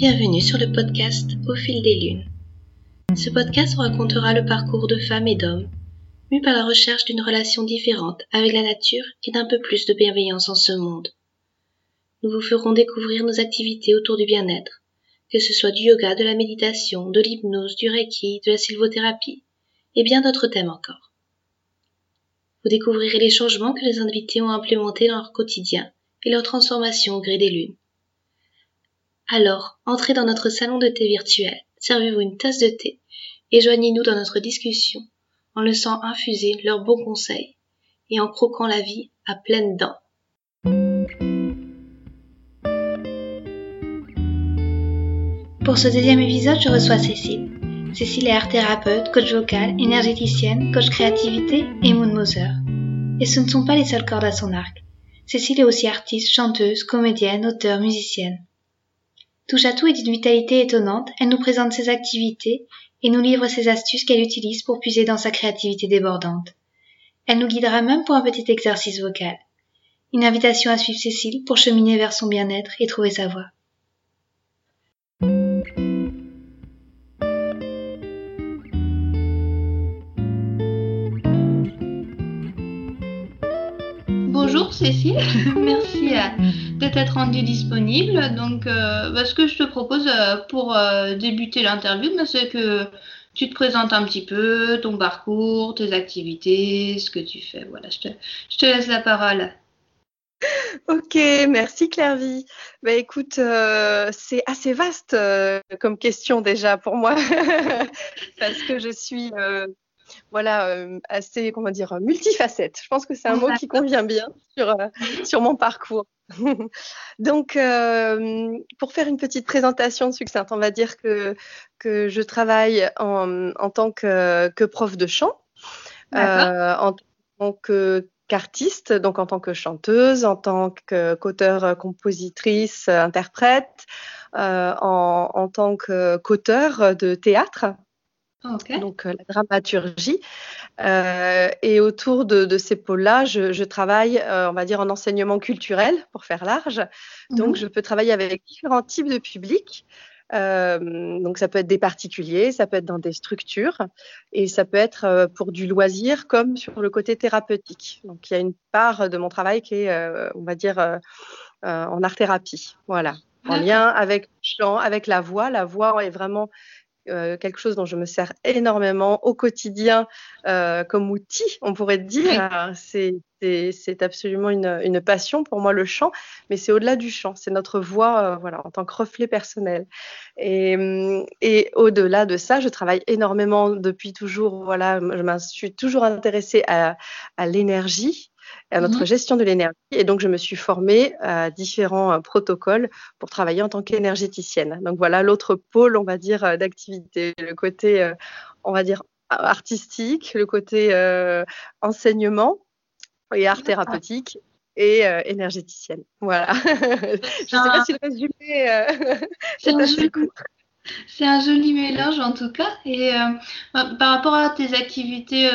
Bienvenue sur le podcast Au fil des lunes. Ce podcast racontera le parcours de femmes et d'hommes, mus par la recherche d'une relation différente avec la nature et d'un peu plus de bienveillance en ce monde. Nous vous ferons découvrir nos activités autour du bien-être, que ce soit du yoga, de la méditation, de l'hypnose, du reiki, de la sylvothérapie, et bien d'autres thèmes encore. Vous découvrirez les changements que les invités ont implémentés dans leur quotidien et leur transformation au gré des lunes. Alors, entrez dans notre salon de thé virtuel, servez-vous une tasse de thé et joignez-nous dans notre discussion en laissant infuser leurs bons conseils et en croquant la vie à pleines dents. Pour ce deuxième épisode, je reçois Cécile. Cécile est art thérapeute, coach vocal, énergéticienne, coach créativité et moon moser. Et ce ne sont pas les seules cordes à son arc. Cécile est aussi artiste, chanteuse, comédienne, auteure, musicienne. Touche à tout et d'une vitalité étonnante, elle nous présente ses activités et nous livre ses astuces qu'elle utilise pour puiser dans sa créativité débordante. Elle nous guidera même pour un petit exercice vocal. Une invitation à suivre Cécile pour cheminer vers son bien-être et trouver sa voie. Bonjour Cécile, merci de t'être rendue disponible. Donc, euh, bah, ce que je te propose euh, pour euh, débuter l'interview, bah, c'est que tu te présentes un petit peu ton parcours, tes activités, ce que tu fais. Voilà, je te, je te laisse la parole. Ok, merci Clairvy. Bah, écoute, c'est assez vaste comme question déjà pour moi, parce que je suis voilà, euh, assez, comment dire, multifacette. Je pense que c'est un mot qui convient bien sur, euh, sur mon parcours. Donc, euh, pour faire une petite présentation succincte, on va dire que, que je travaille en, en tant que, que, prof de chant, en tant qu'artiste, donc en tant que chanteuse, en tant qu'auteur, compositrice, interprète, en, en, tant qu'auteur de théâtre. Donc euh, la dramaturgie. Euh, et autour de, ces pôles-là, je, travaille, euh, on va dire, en enseignement culturel, pour faire large. Donc mhm. je peux travailler avec différents types de publics. donc ça peut être des particuliers, ça peut être dans des structures, et ça peut être pour du loisir comme sur le côté thérapeutique. Donc il y a une part de mon travail qui est, on va dire, en art thérapie. Voilà en lien avec le chant, avec la voix. La voix est vraiment euh, quelque chose dont je me sers énormément au quotidien euh, comme outil, on pourrait dire. C'est absolument une, une, passion pour moi le chant, mais c'est au-delà du chant, c'est notre voix euh, voilà, en tant que reflet personnel. Et, et au-delà de ça, je travaille énormément depuis toujours. Voilà, je suis toujours intéressée à, à l'énergie, à notre mhm. gestion de l'énergie. Et donc, je me suis formée à différents euh, protocoles pour travailler en tant qu'énergéticienne. Donc, voilà l'autre pôle, on va dire, euh, d'activité. Le côté, euh, on va dire, artistique, le côté enseignement et art thérapeutique et énergéticienne. Voilà. je ne sais pas si le résumé C'est un joli mélange en tout cas. Et par rapport à tes activités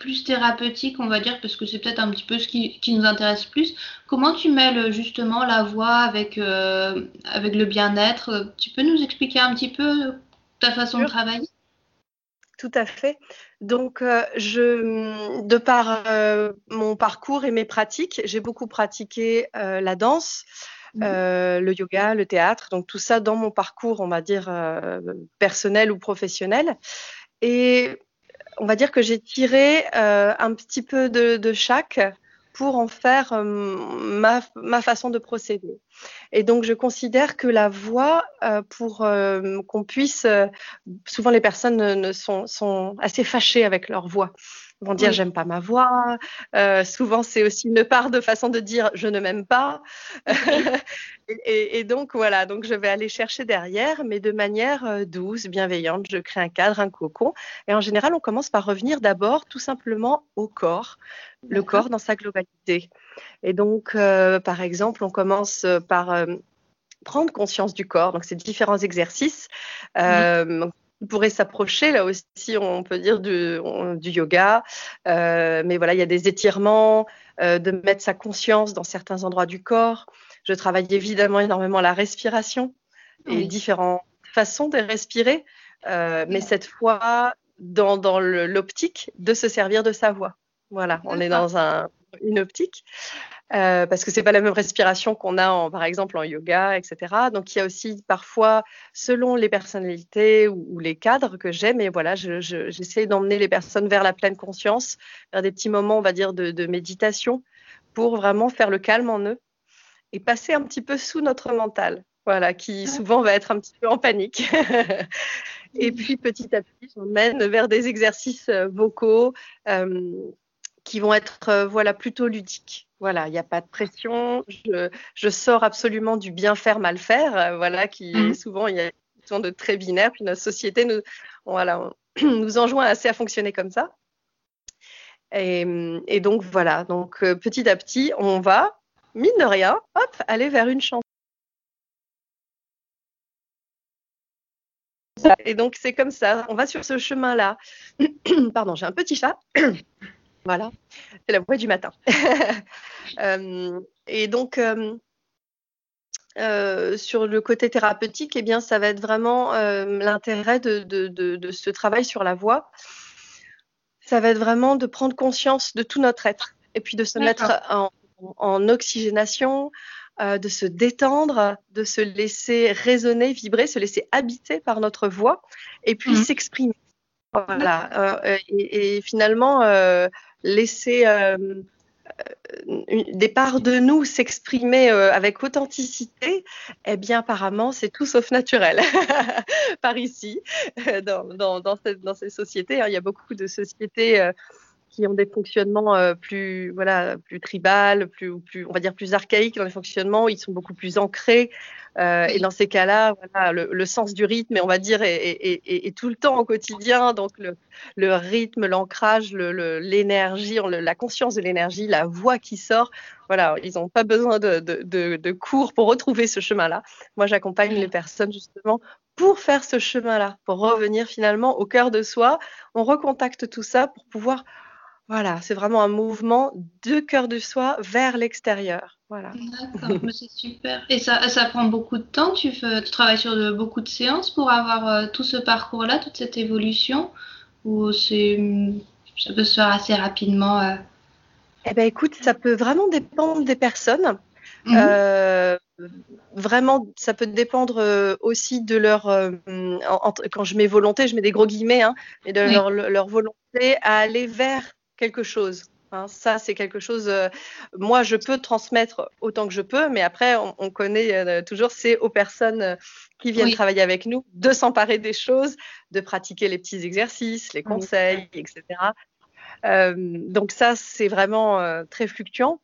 plus thérapeutique, on va dire, parce que c'est peut-être un petit peu ce qui, nous intéresse plus. Comment tu mêles justement la voix avec, euh, avec le bien-être? Tu peux nous expliquer un petit peu ta façon de travailler? Tout à fait. Donc, euh, je, de par euh, mon parcours et mes pratiques, j'ai beaucoup pratiqué la danse, mmh. le yoga, le théâtre, donc tout ça dans mon parcours, on va dire, personnel ou professionnel. Et on va dire que j'ai tiré euh, un petit peu de, chaque pour en faire euh, ma, façon de procéder. Et donc, je considère que la voix, euh, pour qu'on puisse, souvent les personnes sont, sont, assez fâchées avec leur voix vont dire j'aime pas ma voix. Euh, souvent, c'est aussi une part de façon de dire je ne m'aime pas. et, donc voilà, donc je vais aller chercher derrière, mais de manière euh, douce, bienveillante. Je crée un cadre, un cocon. Et en général, on commence par revenir d'abord tout simplement au corps, le corps dans sa globalité. Et donc, euh, par exemple, on commence par prendre conscience du corps. Donc, c'est différents exercices. Euh, pourrait s'approcher, là aussi, on peut dire du, du yoga. Euh, mais voilà, il y a des étirements, euh, de mettre sa conscience dans certains endroits du corps. Je travaille évidemment énormément la respiration. et différentes façons de respirer, mais cette fois dans, l'optique de se servir de sa voix. Voilà, on est dans une optique. Euh, parce que c'est pas la même respiration qu'on a en, par exemple en yoga, etc. Donc il y a aussi parfois, selon les personnalités ou, les cadres que j'ai, mais voilà, j'essaie d'emmener les personnes vers la pleine conscience, vers des petits moments, on va dire, de, méditation, pour vraiment faire le calme en eux et passer un petit peu sous notre mental, voilà, qui souvent va être un petit peu en panique. et puis petit à petit, j'emmène vers des exercices euh, vocaux euh, qui vont être voilà plutôt ludiques. Voilà, il n'y a pas de pression. Je, sors absolument du bien faire, mal faire. Euh, voilà, qui mmh. souvent il y a une de très binaire. Puis notre société nous, voilà, nous enjoint assez à fonctionner comme ça. Et, donc voilà, donc euh, petit à petit, on va, mine de rien, hop, aller vers une chanson. Et donc c'est comme ça, on va sur ce chemin-là. Pardon, j'ai un petit chat. Voilà, c'est la voix du matin. Euh, et donc, euh, euh, sur le côté thérapeutique, eh bien, ça va être vraiment l'intérêt de, ce travail sur la voix. Ça va être vraiment de prendre conscience de tout notre être et puis de se mettre en, oxygénation, de se détendre, de se laisser résonner, vibrer, se laisser habiter par notre voix et puis mmh. s'exprimer. Voilà. et, finalement, laisser euh, des parts de nous s'exprimer euh, avec authenticité, eh bien, apparemment, c'est tout sauf naturel par ici, dans, dans, ces sociétés. Hein. il y a beaucoup de sociétés euh, qui ont des fonctionnements plus voilà plus tribal, plus plus on va dire plus archaïques dans les fonctionnements, ils sont beaucoup plus ancrés euh, et dans ces cas-là, voilà, le, sens du rythme, on va dire, est, tout le temps au quotidien. Donc le, rythme, l'ancrage, l'énergie, la conscience de l'énergie, la voix qui sort. Voilà, ils n'ont pas besoin de, cours pour retrouver ce chemin-là. Moi, j'accompagne les personnes justement pour faire ce chemin-là, pour revenir finalement au cœur de soi. On recontacte tout ça pour pouvoir voilà, c'est vraiment un mouvement de cœur de soi vers l'extérieur. Voilà. D'accord, c'est super. Et ça, ça prend beaucoup de temps tu, tu travailles sur de, beaucoup de séances pour avoir euh, tout ce parcours-là, toute cette évolution Ou ça peut se faire assez rapidement euh? Eh bien, écoute, ça peut vraiment dépendre des personnes. Mhm. Euh, vraiment, ça peut dépendre aussi de leur. quand je mets volonté, je mets des gros guillemets, hein, et de leur, leur, volonté à aller vers quelque chose. Hein. ça, c'est quelque chose. Euh, moi, je peux transmettre autant que je peux, mais après, on, connaît euh, toujours, c'est aux personnes euh, qui viennent travailler avec nous de s'emparer des choses, de pratiquer les petits exercices, les conseils, etc. donc ça, c'est vraiment très fluctuant.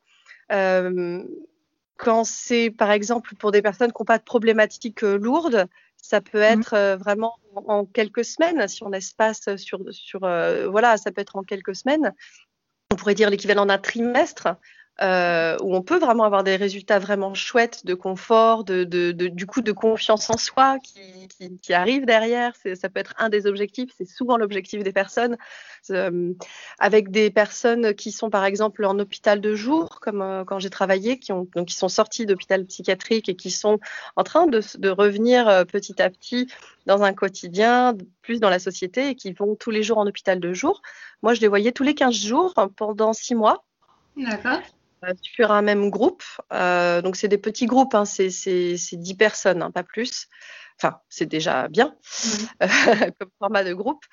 quand c'est, par exemple, pour des personnes qui n'ont pas de problématiques lourdes, ça peut mmh. être vraiment en, quelques semaines, si on espace sur, sur voilà, ça peut être en quelques semaines. On pourrait dire l'équivalent d'un trimestre. Euh, où on peut vraiment avoir des résultats vraiment chouettes de confort, de, du coup de confiance en soi qui, qui, arrive derrière. Ça peut être un des objectifs, c'est souvent l'objectif des personnes. Euh, avec des personnes qui sont par exemple en hôpital de jour, comme euh, quand j'ai travaillé, qui, ont, donc, qui sont sortis d'hôpital psychiatrique et qui sont en train de, de revenir petit à petit dans un quotidien, plus dans la société et qui vont tous les jours en hôpital de jour. Moi, je les voyais tous les 15 jours pendant 6 mois. D'accord. Euh, sur un même groupe. Euh, donc, c'est des petits groupes, hein, c'est 10 personnes, hein, pas plus. Enfin, c'est déjà bien comme format de groupe.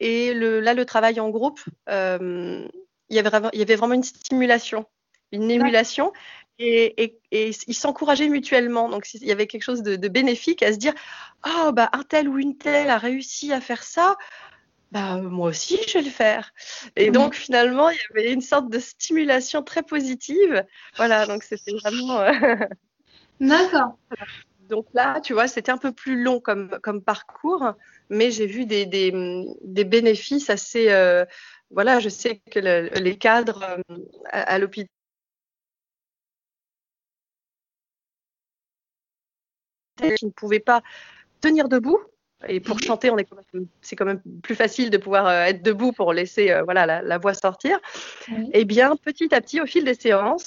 Et le, là, le travail en groupe, euh, il, y avait vraiment, il y avait vraiment une stimulation, une émulation. Et, et, ils s'encourageaient mutuellement. Donc, il y avait quelque chose de, de bénéfique à se dire Oh, bah, un tel ou une telle a réussi à faire ça bah, moi aussi, je vais le faire. Et donc, finalement, il y avait une sorte de stimulation très positive. Voilà, donc c'était vraiment. Euh, D'accord. Donc là, tu vois, c'était un peu plus long comme, comme parcours, mais j'ai vu des, des, des, bénéfices assez. Euh, voilà, je sais que les cadres euh, à, l'hôpital qui ne pouvaient pas tenir debout, et pour chanter, c'est quand même plus facile de pouvoir euh, être debout pour laisser euh, voilà, la, voix sortir. Et eh bien, petit à petit, au fil des séances,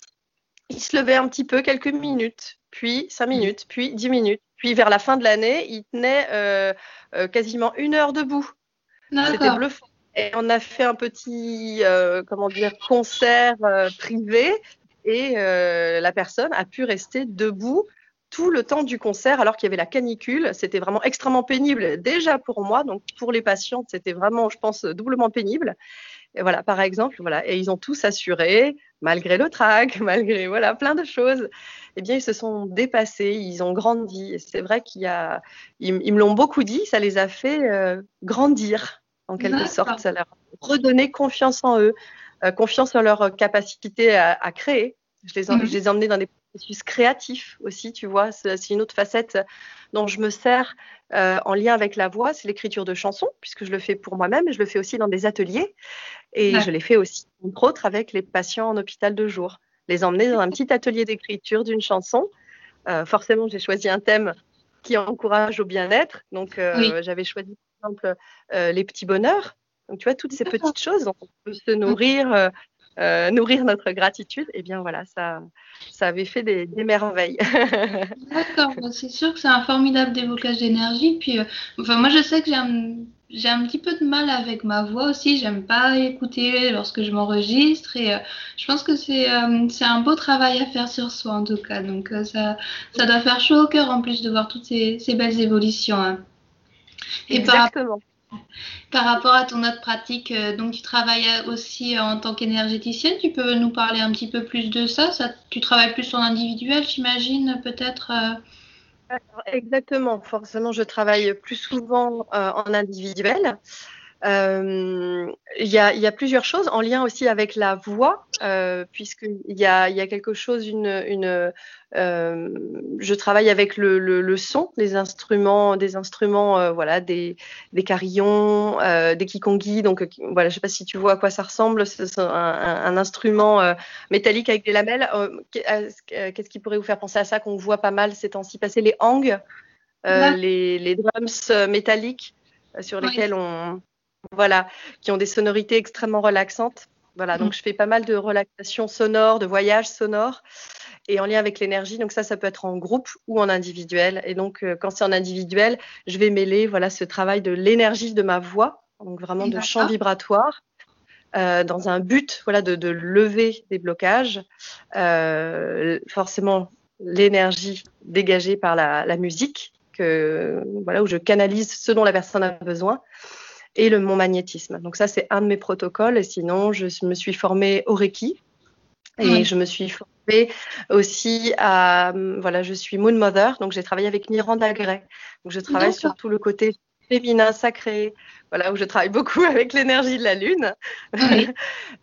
il se levait un petit peu, quelques minutes, puis cinq minutes, puis dix minutes, puis vers la fin de l'année, il tenait euh, euh, quasiment une heure debout. C'était bluffant. Et on a fait un petit, comment dire, concert privé et la personne a pu rester debout tout le temps du concert alors qu'il y avait la canicule. C'était vraiment extrêmement pénible déjà pour moi, donc pour les patientes, c'était vraiment, je pense, doublement pénible. Et voilà, par exemple, voilà, et ils ont tous assuré, malgré le trac, malgré voilà plein de choses. Eh bien, ils se sont dépassés, ils ont grandi. C'est vrai qu'il y a, ils, me l'ont beaucoup dit, ça les a fait euh, grandir en quelque sorte, ça leur a redonné confiance en eux, euh, confiance en leur capacité à, créer. Je les, mhm. je les ai emmenés dans des processus créatif aussi, tu vois. C'est une autre facette dont je me sers euh, en lien avec la voix, c'est l'écriture de chansons, puisque je le fais pour moi-même, je le fais aussi dans des ateliers. Et je l'ai fait aussi, entre autres, avec les patients en hôpital de jour. Les emmener dans un petit atelier d'écriture d'une chanson. Euh, forcément, j'ai choisi un thème qui encourage au bien-être. Donc, euh, j'avais choisi, par exemple, les petits bonheurs. Donc, tu vois, toutes ces petites choses dont on peut se nourrir euh, nourrir notre gratitude, et eh bien voilà, ça, ça avait fait des, merveilles. D'accord, bah, c'est sûr que c'est un formidable déblocage d'énergie. Puis, euh, enfin, moi, je sais que j'ai un, j'ai un petit peu de mal avec ma voix aussi. J'aime pas écouter lorsque je m'enregistre, et euh, je pense que c'est, c'est un beau travail à faire sur soi en tout cas. Donc, ça, ça doit faire chaud au cœur en plus de voir toutes ces, ces belles évolutions. Hein. Et Exactement. Par rapport à ton autre pratique, euh, donc tu travailles aussi en tant qu'énergéticienne, tu peux nous parler un petit peu plus de ça, Tu travailles plus en individuel, j'imagine, peut-être euh? Exactement, forcément, je travaille plus souvent euh, en individuel. Euh, il y, a, y, a, plusieurs choses en lien aussi avec la voix, euh, puisqu'il y a, y a quelque chose, une, une euh, je travaille avec le, le, le, son, les instruments, des instruments, euh, voilà, des, des carillons, euh, des kikongis. Donc voilà, je sais pas si tu vois à quoi ça ressemble. C'est un, un, instrument métallique avec des lamelles. Qu'est-ce qui pourrait vous faire penser à ça qu'on voit pas mal ces temps-ci? Passer Les hangs, les, les, drums métalliques sur lesquels on voilà, qui ont des sonorités extrêmement relaxantes. Voilà, donc mm. je fais pas mal de relaxation sonore, de voyages sonores et en lien avec l'énergie. Donc ça, ça peut être en groupe ou en individuel. Et donc euh, quand c'est en individuel, je vais mêler voilà ce travail de l'énergie de ma voix, donc vraiment de chant vibratoire. Euh, dans un but voilà de, lever des blocages euh, forcément l'énergie dégagée par la, la musique que voilà où je canalise ce dont la personne a besoin et le, mon magnétisme. Donc ça, c'est un de mes protocoles. Et sinon, je me suis formée au Reiki. Et je me suis formée aussi à, voilà, je suis Moon Mother, donc j'ai travaillé avec Miranda Gray. Donc je travaille sur tout le côté féminin sacré, voilà, où je travaille beaucoup avec l'énergie de la lune.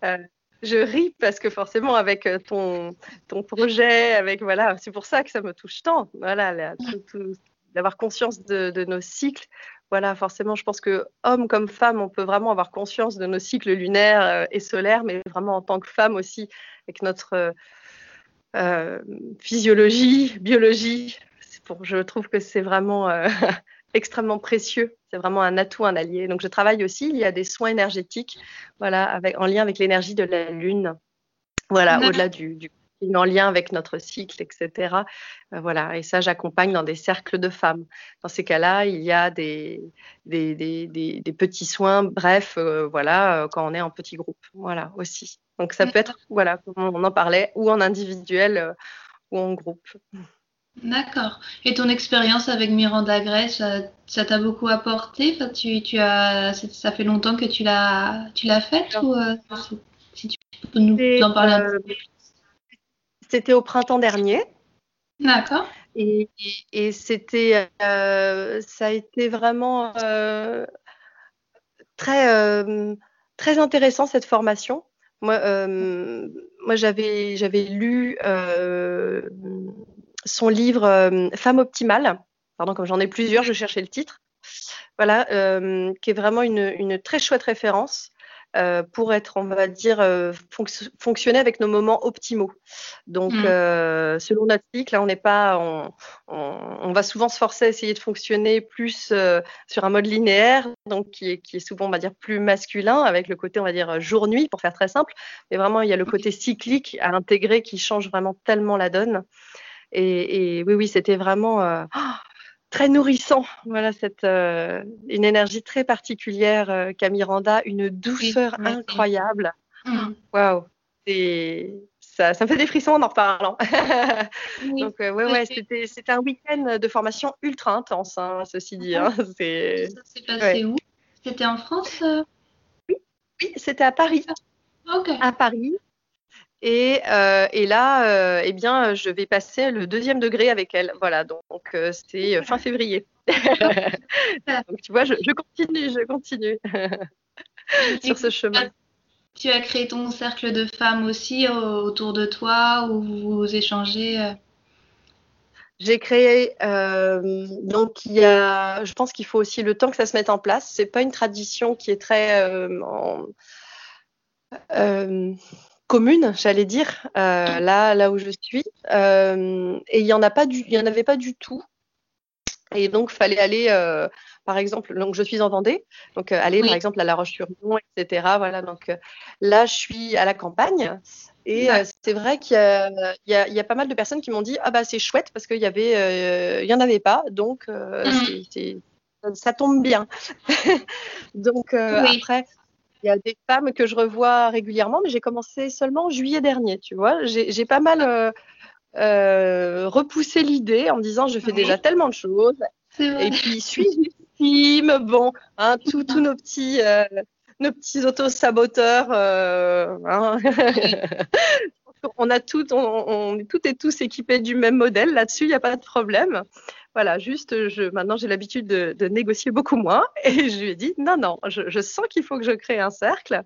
Euh, je ris parce que forcément avec euh, ton, ton projet, avec voilà, c'est pour ça que ça me touche tant. Voilà, d'avoir conscience de, de, nos cycles voilà, forcément, je pense que homme comme femme, on peut vraiment avoir conscience de nos cycles lunaires euh, et solaires, mais vraiment en tant que femme aussi, avec notre euh, euh, physiologie, biologie. Pour, je trouve que c'est vraiment extrêmement précieux. C'est vraiment un atout, un allié. Donc, je travaille aussi. Il y a des soins énergétiques, voilà, avec, en lien avec l'énergie de la lune. Voilà, au-delà du, du en lien avec notre cycle, etc. Euh, voilà, et ça, j'accompagne dans des cercles de femmes. Dans ces cas-là, il y a des, des, des, des, petits soins, bref, euh, voilà, euh, quand on est en petit groupe, voilà, aussi. Donc ça peut être, voilà, comme on en parlait, ou en individuel ou en groupe. D'accord. Et ton expérience avec Miranda Gray, ça t'a beaucoup apporté? Enfin, tu, tu as, Ça fait longtemps que tu l'as faite ou si tu peux nous en parler un peu c'était au printemps dernier. D'accord. Et, c'était, euh, ça a été vraiment euh, très, euh, très intéressant cette formation. Moi, moi j'avais, j'avais lu son livre Femme optimale. Pardon, comme j'en ai plusieurs, je cherchais le titre. Voilà, qui est vraiment une, une très chouette référence. Euh, pour être, on va dire, euh, fonctionner avec nos moments optimaux. Donc, mmh. euh, selon notre cycle, là, on n'est pas, on, on, va souvent se forcer à essayer de fonctionner plus sur un mode linéaire, donc qui est, qui est, souvent, on va dire, plus masculin, avec le côté, on va dire, jour-nuit, pour faire très simple. Mais vraiment, il y a le côté cyclique à intégrer qui change vraiment tellement la donne. Et, et oui, oui, c'était vraiment. Oh, très nourrissant. Voilà, cette, une énergie très particulière qu'a Miranda, une douceur incroyable. Mm. Waouh, ça, ça me fait des frissons en en reparlant. Donc, ouais, ouais, c'était, c'était un week-end de formation ultra intense, hein, ceci dit. Hein. C'est... Ça s'est passé où? C'était en France Oui, oui c'était à Paris. Ok. À Paris. Et, euh, et, là, euh, eh bien, je vais passer le deuxième degré avec elle. Voilà, donc euh, c'est fin février. donc tu vois, je, je continue, je continue sur ce chemin. Tu as créé ton cercle de femmes aussi autour de toi où vous échangez j'ai créé, donc il y a, je pense qu'il faut aussi le temps que ça se mette en place. C'est pas une tradition qui est très en, commune, j'allais dire, euh, là, là où je suis. Euh, et il y en a pas du, il y en avait pas du tout. Et donc, fallait aller, euh, par exemple, donc je suis en Vendée, donc aller par exemple à La Roche-sur-Yon, etc. Voilà, donc là, je suis à la campagne. Et c'est vrai qu'il y, y, a pas mal de personnes qui m'ont dit ah bah c'est chouette parce qu'il y avait, il y en avait pas, donc mmh. ça tombe bien. donc après, il y a des femmes que je revois régulièrement, mais j'ai commencé seulement en juillet dernier, tu vois. J'ai pas mal euh, euh, repoussé l'idée en me disant je fais déjà tellement de choses. Et puis suis team, bon, hein, tous nos petits, euh, nos petits auto-saboteurs. Hein. on a tout, on, on, est toutes et tous équipés du même modèle. Là-dessus, il n'y a pas de problème. Voilà, juste, je, maintenant j'ai l'habitude de, négocier beaucoup moins et je lui ai dit non, non, je, sens qu'il faut que je crée un cercle.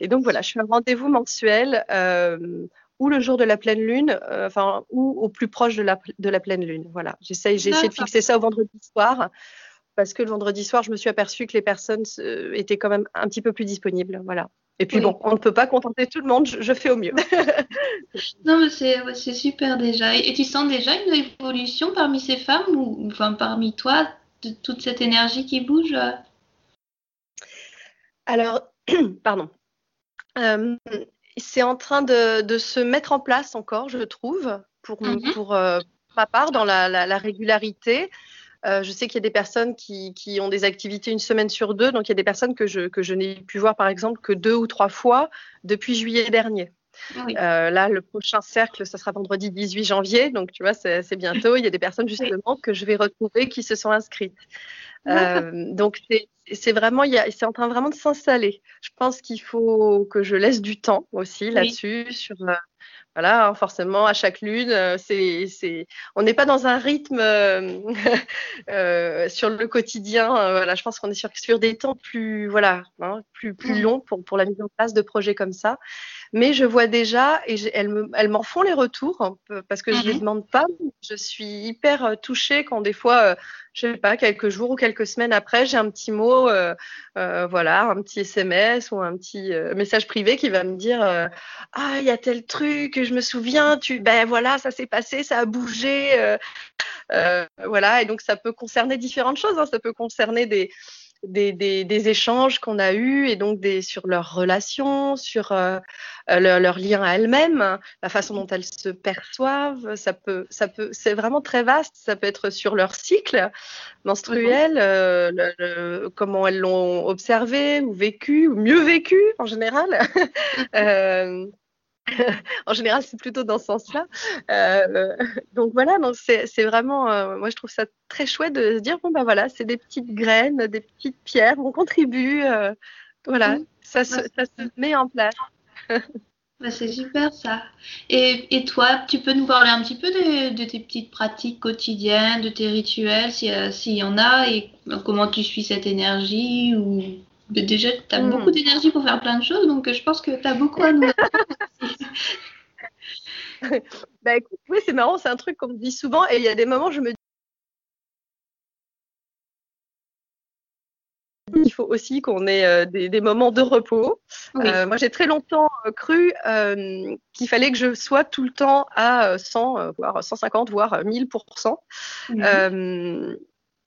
Et donc voilà, je fais un rendez-vous mensuel euh, ou le jour de la pleine lune, euh, enfin, ou au plus proche de la, de la pleine lune. Voilà, j'essaye, j'ai essayé de fixer ça au vendredi soir parce que le vendredi soir, je me suis aperçue que les personnes euh, étaient quand même un petit peu plus disponibles. Voilà. Et puis bon, on ne peut pas contenter tout le monde, je, fais au mieux. non, mais c'est super déjà. Et, tu sens déjà une évolution parmi ces femmes ou enfin parmi toi, de toute cette énergie qui bouge Alors, pardon. Euh, c'est en train de, se mettre en place encore, je trouve, pour, pour euh, ma part, dans la régularité. Euh, je sais qu'il y a des personnes qui, ont des activités une semaine sur deux, donc il y a des personnes que je, que je n'ai pu voir par exemple que deux ou trois fois depuis juillet dernier. Euh, là, le prochain cercle, ça sera vendredi 18 janvier, donc tu vois, c'est bientôt. Il y a des personnes justement que je vais retrouver qui se sont inscrites. Euh, donc c'est vraiment, c'est en train vraiment de s'installer. Je pense qu'il faut que je laisse du temps aussi là-dessus, sur voilà, hein, forcément, à chaque lune, euh, c'est, on n'est pas dans un rythme euh, euh, sur le quotidien. voilà, je pense qu'on est sur, sur des temps plus, voilà, hein, plus, plus mmh. longs pour, pour la mise en place de projets comme ça. Mais je vois déjà, et elles, me, elles m'en font les retours, parce que je ne les mmh demande pas. Je suis hyper touchée quand des fois, je sais pas, quelques jours ou quelques semaines après, j'ai un petit mot, voilà, un petit SMS ou un petit message privé qui va me dire Ah, il y a tel truc, je me souviens, tu, ben voilà, ça s'est passé, ça a bougé, euh, euh, voilà, et donc ça peut concerner différentes choses, hein. ça peut concerner des, des, échanges qu'on a eus et donc des, sur leurs relations, sur euh, leur, leur, lien à elles-mêmes, la façon dont elles se perçoivent. Ça peut, ça peut, c'est vraiment très vaste. Ça peut être sur leur cycle menstruel, mhm. comment elles l'ont observé ou vécu ou mieux vécu en général. en général, c'est plutôt dans ce sens-là. Euh, donc voilà, donc c'est vraiment, euh, moi je trouve ça très chouette de se dire bon ben voilà, c'est des petites graines, des petites pierres, on contribue, euh, voilà, ça, se, ça, se, met en place. Bah, c'est super ça. Et, et, toi, tu peux nous parler un petit peu de, de tes petites pratiques quotidiennes, de tes rituels, s'il y en a, et comment tu suis cette énergie ou déjà, tu as hmm. beaucoup d'énergie pour faire plein de choses, donc je pense que tu as beaucoup à nous bah, écoute, oui, c'est marrant, c'est un truc qu'on me dit souvent, et il y a des moments où je me dis il faut aussi qu'on ait euh, des, moments de repos. Euh, moi, j'ai très longtemps euh, cru qu'il fallait que je sois tout le temps à 100, voire 150, voire 1000%.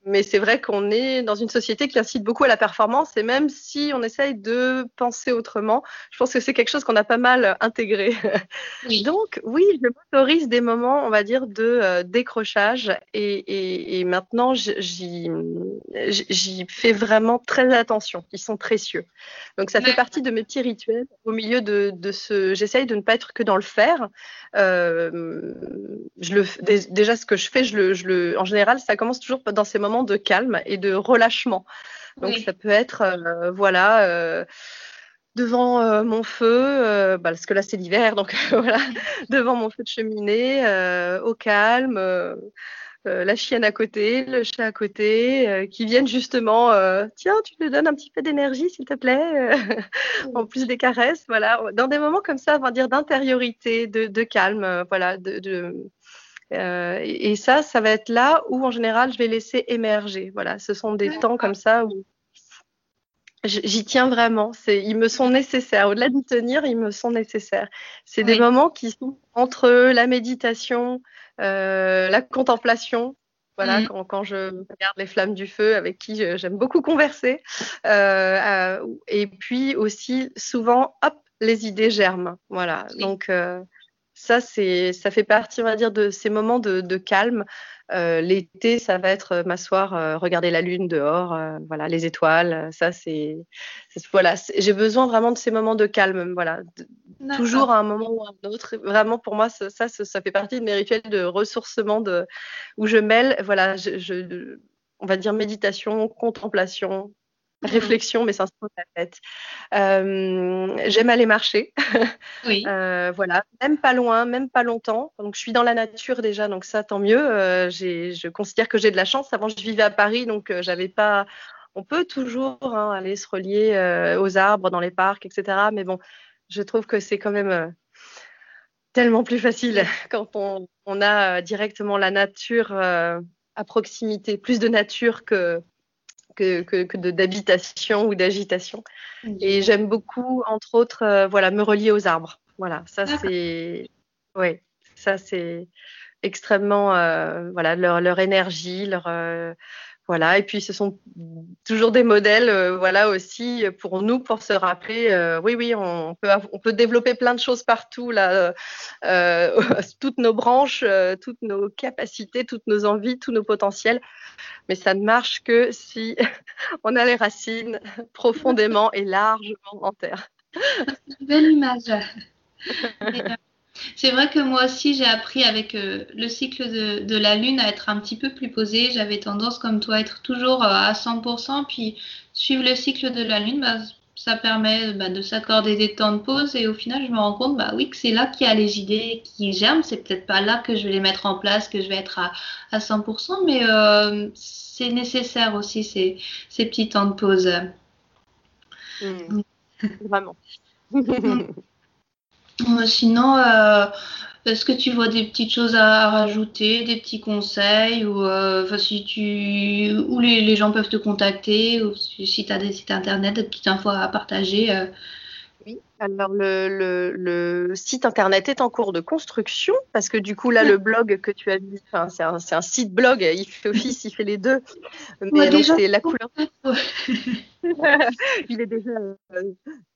Mais c'est vrai qu'on est dans une société qui incite beaucoup à la performance et même si on essaye de penser autrement, je pense que c'est quelque chose qu'on a pas mal intégré. Donc oui, je m'autorise des moments, on va dire, de euh, décrochage et, et, maintenant j'y fais vraiment très attention. Ils sont précieux. Donc ça fait partie de mes petits rituels. Au milieu de, de ce, j'essaye de ne pas être que dans le faire. Euh, je le, déjà ce que je fais, je le, je le, en général, ça commence toujours dans ces moments de calme et de relâchement. Donc ça peut être, euh, voilà, euh, devant euh, mon feu, bah, parce que là c'est l'hiver, donc voilà, devant mon feu de cheminée, au calme. la chienne à côté, le chat à côté, qui viennent justement, tiens, tu te donnes un petit peu d'énergie, s'il te plaît, en plus des caresses, voilà, dans des moments comme ça, on va dire d'intériorité, de, calme, voilà, de, euh, et, ça, ça va être là où en général je vais laisser émerger. Voilà, ce sont des temps comme ça où j'y tiens vraiment. ils me sont nécessaires. Au-delà de tenir, ils me sont nécessaires. C'est des moments qui sont entre la méditation, euh, la contemplation. Voilà, mm. quand, je regarde les flammes du feu, avec qui j'aime beaucoup converser. Euh, et puis aussi, souvent, hop, les idées germent. Voilà. Donc, ça, c'est, ça fait partie, on va dire, de ces moments de, calme. Euh, l'été, ça va être euh, m'asseoir, euh, regarder la lune dehors, voilà, les étoiles. Ça, c'est, voilà, j'ai besoin vraiment de ces moments de calme, voilà, toujours à un moment ou à un autre. Vraiment, pour moi, ça, ça, fait partie de mes rituels de ressourcement, de, où je mêle, voilà, je, on va dire méditation, contemplation. Réflexion, mais ça se pose la tête. Euh, j'aime aller marcher. Oui. Euh, voilà, même pas loin, même pas longtemps. Donc, je suis dans la nature déjà, donc ça, tant mieux. Euh, je considère que j'ai de la chance. Avant, je vivais à Paris, donc j'avais pas. On peut toujours hein, aller se relier aux arbres, dans les parcs, etc. Mais bon, je trouve que c'est quand même tellement plus facile quand on, on a directement la nature à proximité, plus de nature que que, que, d'habitation ou d'agitation. Et j'aime beaucoup, entre autres, euh, voilà, me relier aux arbres. Voilà, ça c'est, ouais, ça c'est extrêmement, euh, voilà, leur, leur énergie, leur, euh, voilà, et puis ce sont toujours des modèles, euh, voilà aussi pour nous pour se rappeler, euh, oui oui, on peut on peut développer plein de choses partout là, euh, toutes nos branches, toutes nos capacités, toutes nos envies, tous nos potentiels, mais ça ne marche que si on a les racines profondément et largement en terre. Belle image. C'est vrai que moi aussi, j'ai appris avec euh, le cycle de, la Lune à être un petit peu plus posée. J'avais tendance, comme toi, à être toujours euh, à 100%. Puis suivre le cycle de la Lune, bah, ça permet bah, de s'accorder des temps de pause. Et au final, je me rends compte, bah oui, que c'est là qu'il y a les idées qui germent. C'est peut-être pas là que je vais les mettre en place, que je vais être à, à 100%, mais euh, c'est nécessaire aussi ces, ces petits temps de pause. Mmh. Vraiment. Sinon, euh, est-ce que tu vois des petites choses à, rajouter, des petits conseils ou euh, tu où les, gens peuvent te contacter ou si tu as des sites internet, des petites infos à partager euh? Alors le, site internet est en cours de construction parce que du coup là le blog que tu as vu, c'est un, site blog, il fait office, il fait les deux, mais c'est la couleur. il est déjà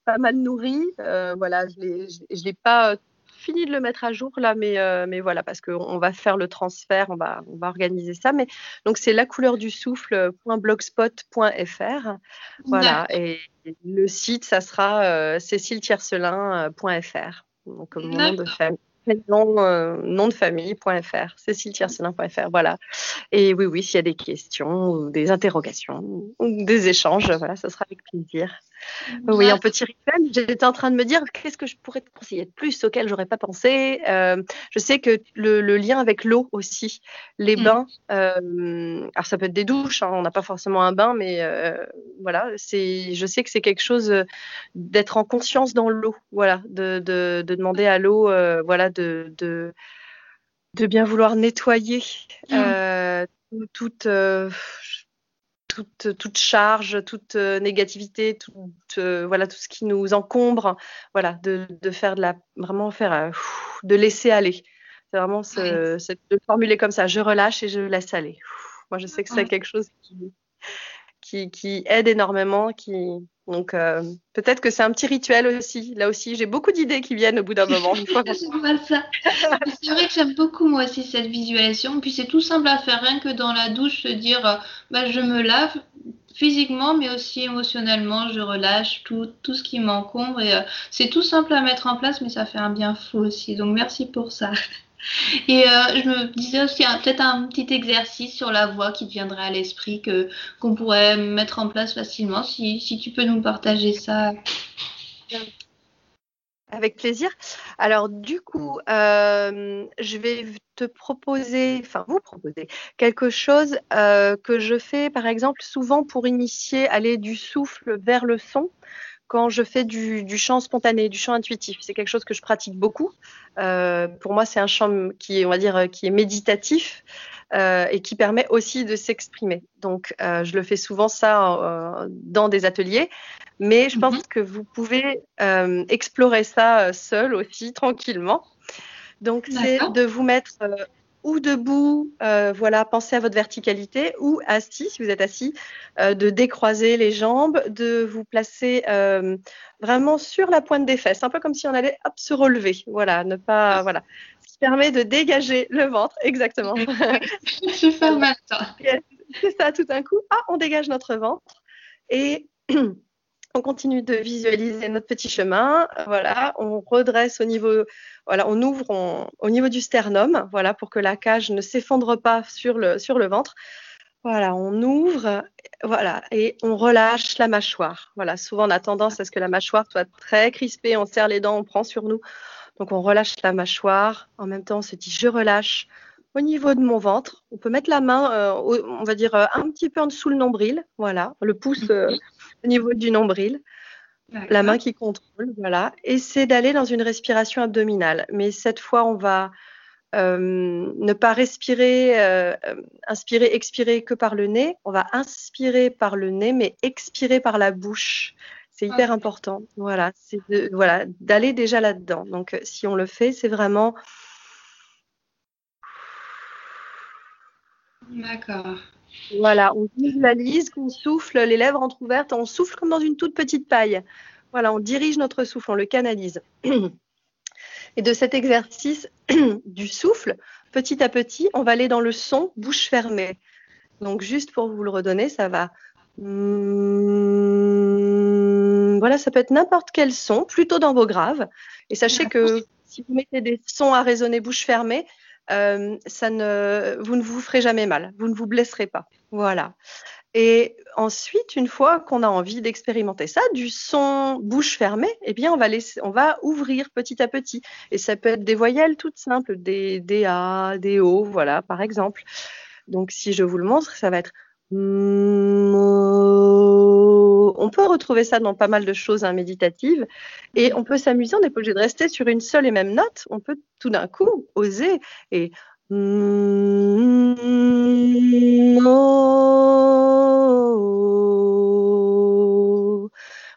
pas mal nourri. Euh, voilà, je ne l'ai pas fini de le mettre à jour là, mais, euh, mais voilà, parce qu'on va faire le transfert, on va, on va organiser ça. Mais donc c'est la couleur du souffle.blogspot.fr. Voilà, et le site, ça sera euh, céciletiercelin.fr. Donc mon nom de famille nom, euh, nom de famille.fr, céciletiercelin.fr, voilà. Et oui, oui, s'il y a des questions ou des interrogations ou des échanges, voilà, ce sera avec plaisir. Oui, un petit rituel. J'étais en train de me dire qu'est-ce que je pourrais te conseiller de plus auquel j'aurais pas pensé? Euh, je sais que le, lien avec l'eau aussi, les mm. bains. Euh, alors ça peut être des douches, hein, on n'a pas forcément un bain, mais voilà, c'est. Je sais que c'est quelque chose d'être en conscience dans l'eau, voilà, de, de, de demander à l'eau, voilà, de, de, de bien vouloir nettoyer mmh. euh, toute, euh, toute, toute, charge, toute euh, négativité, toute, voilà, tout ce qui nous encombre, voilà, de, de faire de la, vraiment faire, de laisser aller. C'est vraiment ce, de formuler comme ça, je relâche et je laisse aller. Moi, je sais que c'est quelque chose qui, qui, aide énormément. Qui... Donc, euh, peut-être que c'est un petit rituel aussi. Là aussi, j'ai beaucoup d'idées qui viennent au bout d'un moment. Fois ça. c'est vrai que j'aime beaucoup, moi aussi, cette visualisation. Puis, c'est tout simple à faire, rien que dans la douche, se dire euh, bah, je me lave physiquement, mais aussi émotionnellement. Je relâche tout, tout ce qui m'encombre. Euh, c'est tout simple à mettre en place, mais ça fait un bien fou aussi. Donc, merci pour ça. Et euh, je me disais aussi peut-être un petit exercice sur la voix qui te viendrait à l'esprit que qu'on pourrait mettre en place facilement. Si, si tu peux nous partager ça. Avec plaisir. Alors du coup, euh, je vais te proposer, enfin vous proposer quelque chose euh, que je fais par exemple souvent pour initier aller du souffle vers le son quand je fais du, chant spontané, du chant intuitif. C'est quelque chose que je pratique beaucoup. Euh, pour moi, c'est un chant qui est, on va dire, qui est méditatif euh, et qui permet aussi de s'exprimer. Donc, euh, je le fais souvent ça dans des ateliers, mais je pense mhm. que vous pouvez explorer ça seul aussi, tranquillement. Donc, c'est de vous mettre ou debout, euh, voilà, pensez à votre verticalité, ou assis, si vous êtes assis, euh, de décroiser les jambes, de vous placer euh, vraiment sur la pointe des fesses, un peu comme si on allait hop, se relever, voilà, ne pas, voilà, ce qui permet de dégager le ventre, exactement. Je fais mal C'est ça, tout d'un coup, ah, on dégage notre ventre et on continue de visualiser notre petit chemin. Voilà, on redresse au niveau, voilà, on ouvre au niveau du sternum, voilà, pour que la cage ne s'effondre pas sur le, sur le ventre. Voilà, on ouvre, voilà, et on relâche la mâchoire. Voilà, souvent on a tendance à ce que la mâchoire soit très crispée, on serre les dents, on prend sur nous. Donc on relâche la mâchoire. En même temps, on se dit je relâche au niveau de mon ventre. On peut mettre la main, euh, on va dire euh, un petit peu en dessous le nombril, voilà, le pouce euh, au niveau du nombril. La main qui contrôle, voilà. Et c'est d'aller dans une respiration abdominale. Mais cette fois, on va ne pas respirer, inspirer, expirer que par le nez. On va inspirer par le nez, mais expirer par la bouche. C'est hyper important. Voilà, c'est voilà, d'aller déjà là-dedans. Donc, si on le fait, c'est vraiment D'accord. Voilà, on visualise qu'on souffle, les lèvres entrouvertes, on souffle comme dans une toute petite paille. Voilà, on dirige notre souffle, on le canalise. Et de cet exercice du souffle, petit à petit, on va aller dans le son bouche fermée. Donc juste pour vous le redonner, ça va. Voilà, ça peut être n'importe quel son, plutôt dans vos graves. Et sachez que si vous mettez des sons à résonner bouche fermée, euh, vous ne vous ferez jamais mal, vous ne vous blesserez pas. Voilà. Et ensuite, une fois qu'on a envie d'expérimenter ça, du son bouche fermée, eh bien, on va, ouvrir petit à petit. Et ça peut être des voyelles toutes simples, des, des A, des O, voilà, par exemple. Donc, si je vous le montre, ça va être on peut retrouver ça dans pas mal de choses hein, méditatives et on peut s'amuser, on n'est pas obligé de rester sur une seule et même note, on peut tout d'un coup oser et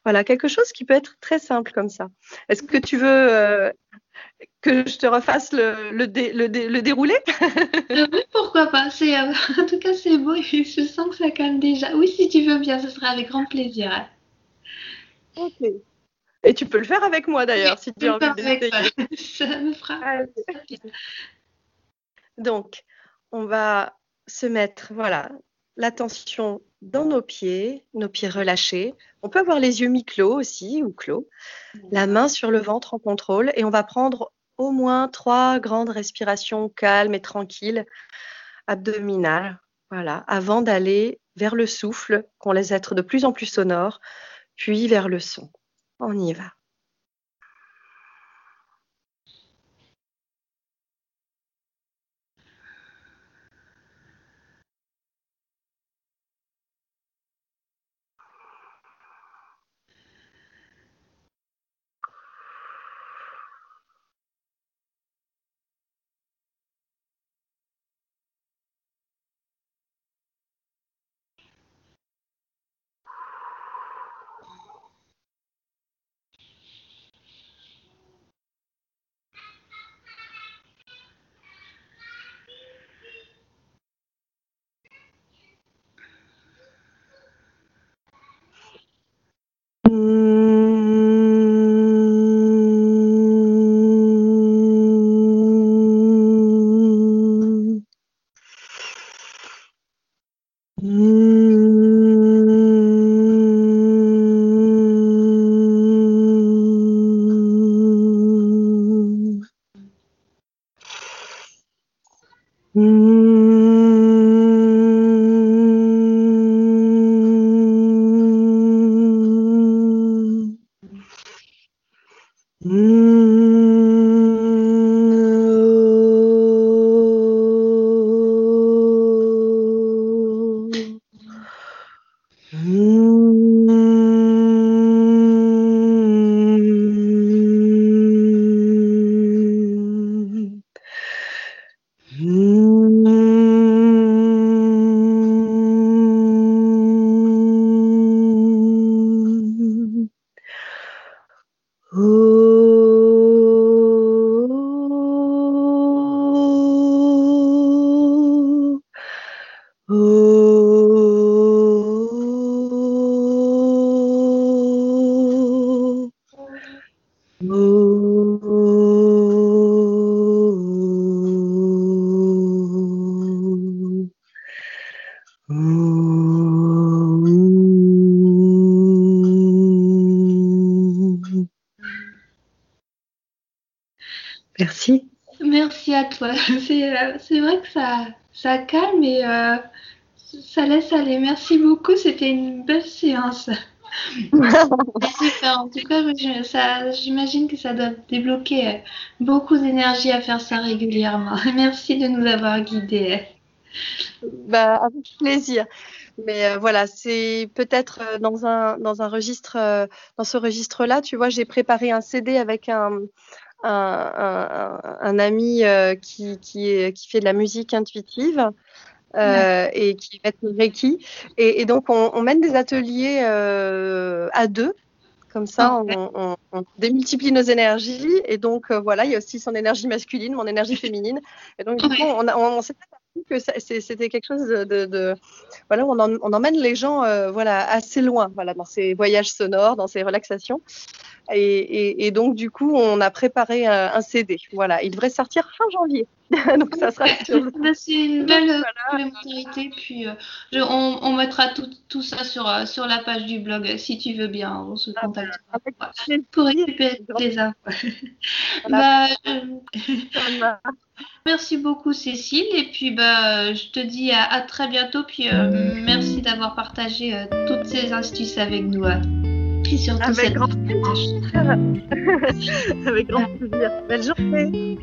voilà, quelque chose qui peut être très simple comme ça. Est-ce que tu veux euh, que je te refasse le, le, le, déroulé euh, Oui, pourquoi pas. Euh, en tout cas, c'est beau et je sens que ça calme déjà. Oui, si tu veux bien, ce sera avec grand plaisir. Ok. Et tu peux le faire avec moi d'ailleurs, si tu as envie d'essayer. Ça me fera. Donc, on va se mettre, voilà, l'attention dans nos pieds, nos pieds relâchés. On peut avoir les yeux mi-clos aussi ou clos. La main sur le ventre en contrôle et on va prendre au moins trois grandes respirations calmes et tranquilles, abdominales, voilà, avant d'aller vers le souffle, qu'on laisse être de plus en plus sonore, puis vers le son. On y va. Merci. Merci à toi. Euh, c'est vrai que ça, ça calme et euh, ça laisse aller. Merci beaucoup. C'était une belle séance. En tout cas, j'imagine que ça doit débloquer euh, beaucoup d'énergie à faire ça régulièrement. Merci de nous avoir guidés. Bah, avec plaisir. Mais voilà, c'est peut-être dans un, dans un registre, dans ce registre-là, tu vois, j'ai préparé un CD avec un, un, ami euh, qui, qui, qui, fait de la musique intuitive. Euh, et qui va être Reiki. Et, et donc, on, mène des ateliers euh, à deux. Comme ça, on, démultiplie nos énergies. Et donc, voilà, il y a aussi son énergie masculine, mon énergie féminine. Et donc, du coup, on, on s'est que c'était quelque chose de, voilà, on, on, emmène les gens voilà assez loin, voilà, dans ces voyages sonores, dans ces relaxations. Et, donc, du coup, on a préparé un, CD. Voilà, il devrait sortir fin janvier. donc, ça sera bah, C'est une belle complémentarité. Puis, euh, on, mettra tout, ça sur, euh, sur la page du blog, si tu veux bien. On se ah, contactera pour récupérer les infos. Bah, euh, merci beaucoup, Cécile. Et puis, bah, je te dis à, très bientôt. Puis, merci d'avoir partagé toutes ces astuces avec nous. Hein. Avec grand plaisir. Avec grand plaisir. Belle journée.